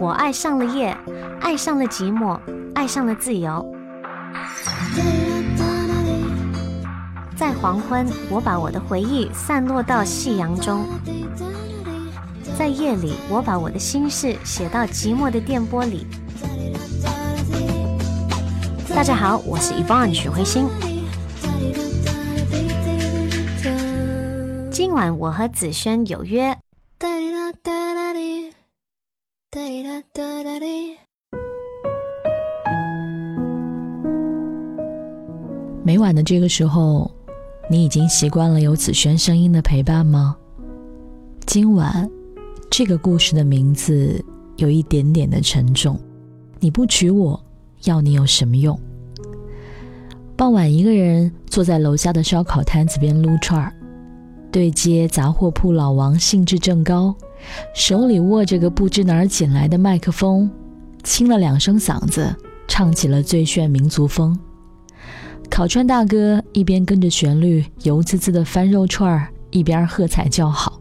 我爱上了夜，爱上了寂寞，爱上了自由。在黄昏，我把我的回忆散落到夕阳中；在夜里，我把我的心事写到寂寞的电波里。大家好，我是 Yvonne 许慧欣。今晚我和子轩有约。晚的这个时候，你已经习惯了有子轩声音的陪伴吗？今晚，这个故事的名字有一点点的沉重。你不娶我，要你有什么用？傍晚，一个人坐在楼下的烧烤摊子边撸串儿，对接杂货铺老王兴致正高。手里握着个不知哪儿捡来的麦克风，清了两声嗓子，唱起了最炫民族风。烤串大哥一边跟着旋律油滋滋的翻肉串儿，一边喝彩叫好。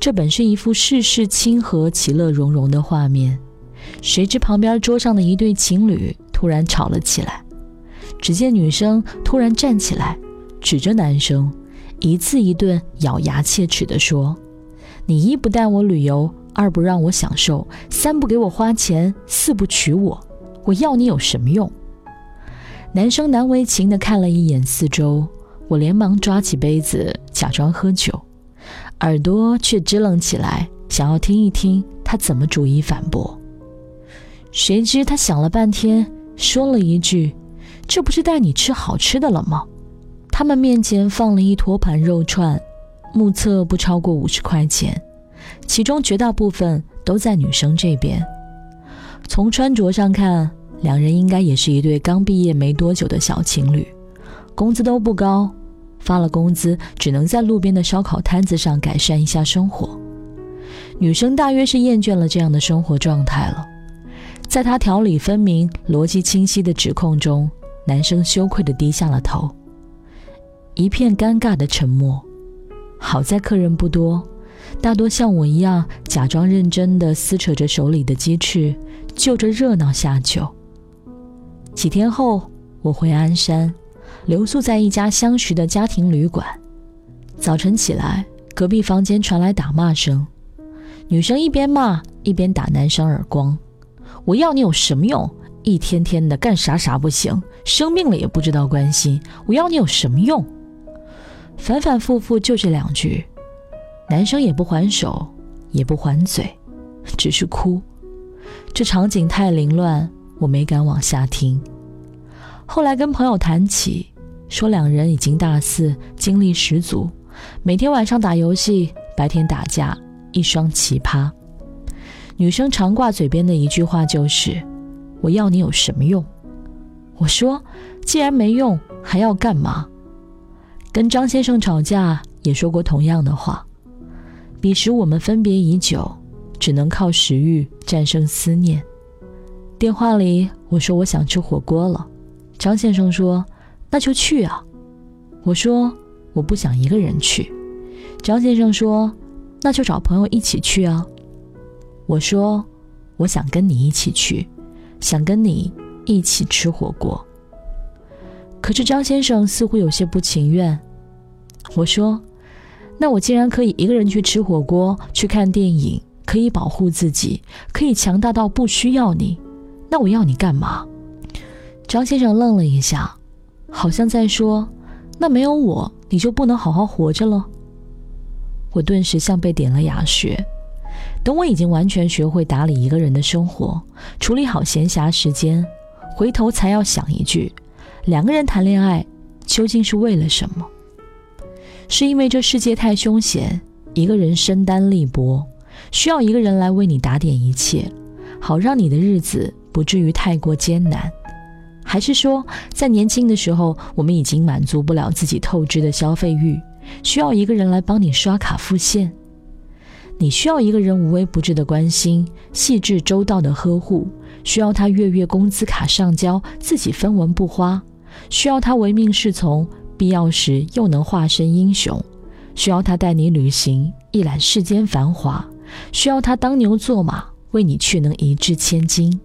这本是一幅世事清和、其乐融融的画面，谁知旁边桌上的一对情侣突然吵了起来。只见女生突然站起来，指着男生，一字一顿、咬牙切齿地说。你一不带我旅游，二不让我享受，三不给我花钱，四不娶我，我要你有什么用？男生难为情地看了一眼四周，我连忙抓起杯子假装喝酒，耳朵却支棱起来，想要听一听他怎么逐一反驳。谁知他想了半天，说了一句：“这不是带你吃好吃的了吗？”他们面前放了一托盘肉串。目测不超过五十块钱，其中绝大部分都在女生这边。从穿着上看，两人应该也是一对刚毕业没多久的小情侣，工资都不高，发了工资只能在路边的烧烤摊子上改善一下生活。女生大约是厌倦了这样的生活状态了，在她条理分明、逻辑清晰的指控中，男生羞愧地低下了头，一片尴尬的沉默。好在客人不多，大多像我一样假装认真地撕扯着手里的鸡翅，就着热闹下酒。几天后，我回鞍山，留宿在一家相识的家庭旅馆。早晨起来，隔壁房间传来打骂声，女生一边骂一边打男生耳光：“我要你有什么用？一天天的干啥啥不行，生病了也不知道关心。我要你有什么用？”反反复复就这两句，男生也不还手，也不还嘴，只是哭。这场景太凌乱，我没敢往下听。后来跟朋友谈起，说两人已经大四，精力十足，每天晚上打游戏，白天打架，一双奇葩。女生常挂嘴边的一句话就是：“我要你有什么用？”我说：“既然没用，还要干嘛？”跟张先生吵架也说过同样的话。彼时我们分别已久，只能靠食欲战胜思念。电话里我说我想吃火锅了，张先生说那就去啊。我说我不想一个人去，张先生说那就找朋友一起去啊。我说我想跟你一起去，想跟你一起吃火锅。可是张先生似乎有些不情愿。我说：“那我既然可以一个人去吃火锅、去看电影，可以保护自己，可以强大到不需要你，那我要你干嘛？”张先生愣了一下，好像在说：“那没有我，你就不能好好活着了。”我顿时像被点了哑穴。等我已经完全学会打理一个人的生活，处理好闲暇时间，回头才要想一句：两个人谈恋爱究竟是为了什么？是因为这世界太凶险，一个人身单力薄，需要一个人来为你打点一切，好让你的日子不至于太过艰难？还是说，在年轻的时候，我们已经满足不了自己透支的消费欲，需要一个人来帮你刷卡付现？你需要一个人无微不至的关心，细致周到的呵护，需要他月月工资卡上交，自己分文不花，需要他唯命是从。必要时又能化身英雄，需要他带你旅行，一览世间繁华；需要他当牛做马，为你却能一掷千金。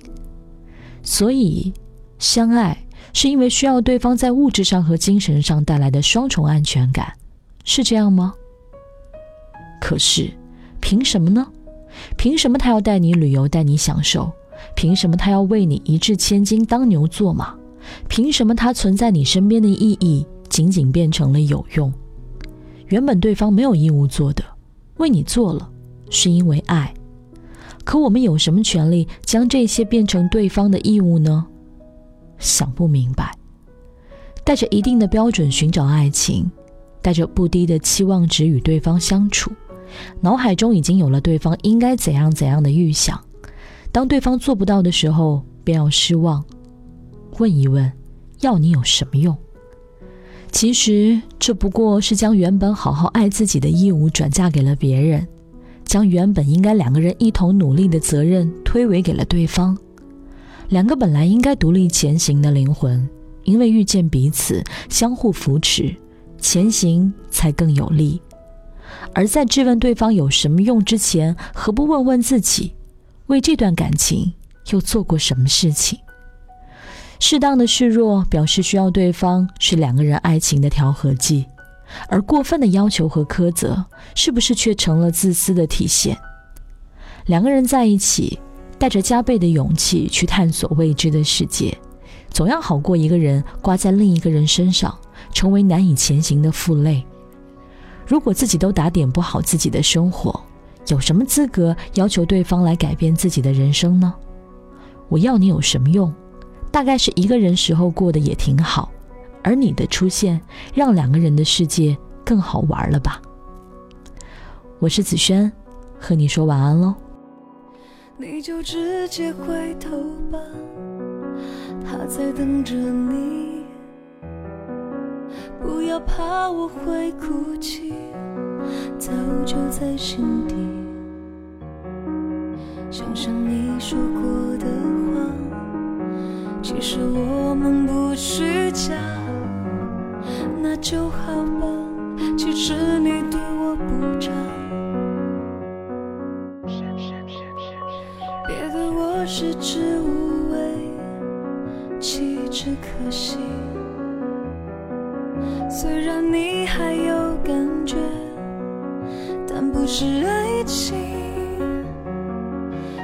所以，相爱是因为需要对方在物质上和精神上带来的双重安全感，是这样吗？可是，凭什么呢？凭什么他要带你旅游，带你享受？凭什么他要为你一掷千金当牛做马？凭什么他存在你身边的意义仅仅变成了有用？原本对方没有义务做的，为你做了，是因为爱。可我们有什么权利将这些变成对方的义务呢？想不明白。带着一定的标准寻找爱情，带着不低的期望值与对方相处，脑海中已经有了对方应该怎样怎样的预想。当对方做不到的时候，便要失望。问一问，要你有什么用？其实这不过是将原本好好爱自己的义务转嫁给了别人，将原本应该两个人一同努力的责任推诿给了对方。两个本来应该独立前行的灵魂，因为遇见彼此，相互扶持，前行才更有力。而在质问对方有什么用之前，何不问问自己？为这段感情又做过什么事情？适当的示弱表示需要对方是两个人爱情的调和剂，而过分的要求和苛责，是不是却成了自私的体现？两个人在一起，带着加倍的勇气去探索未知的世界，总要好过一个人挂在另一个人身上，成为难以前行的负累。如果自己都打点不好自己的生活，有什么资格要求对方来改变自己的人生呢？我要你有什么用？大概是一个人时候过得也挺好，而你的出现让两个人的世界更好玩了吧？我是子轩，和你说晚安喽。你就直接回头吧，他在等着你。不要怕我会哭泣，早就在心底。想想你说过的话，其实我们不虚假，那就好吧。其实你对我不差，别对我食之无味，弃之可惜。虽然你还有感觉，但不是爱情。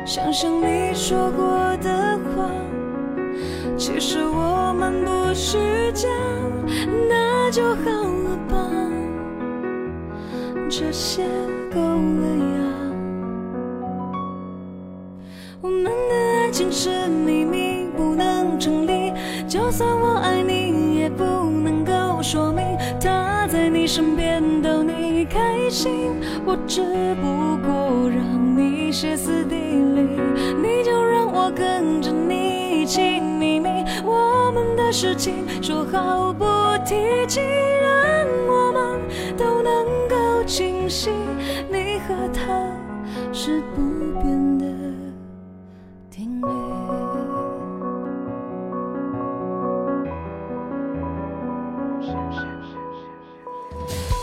想想你说过的话，其实我们不是假，就好了吧，这些够了呀。我们的爱情是秘密，不能成立。就算我爱你，也不能够说明他在你身边逗你开心。我只不过让你歇斯底里，你就让我跟着你一起。的事情说好不提起，让我们都能够清晰。你和他是不变的定律。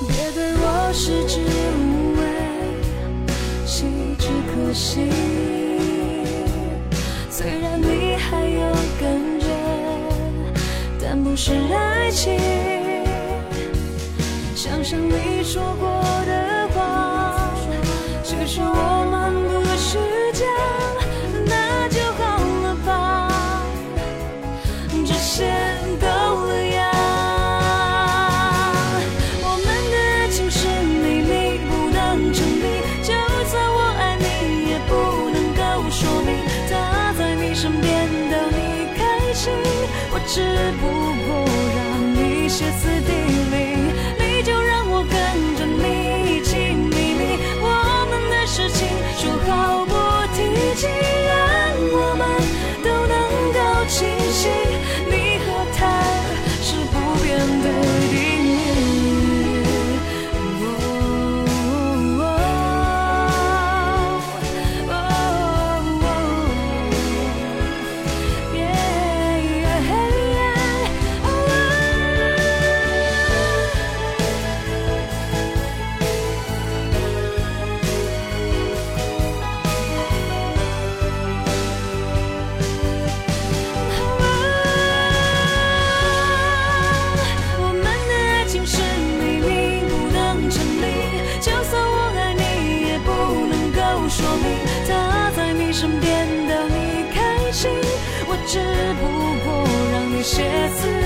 别对我食之无味，弃之可惜。虽然不是爱情。想想你说过的话，其实我们不虚假，那就好了吧，这些够了呀。我们的爱情是秘密，不能证明。就算我爱你，也不能够说明他在你身边逗你开心。我只不歇斯底里，只不过让你歇斯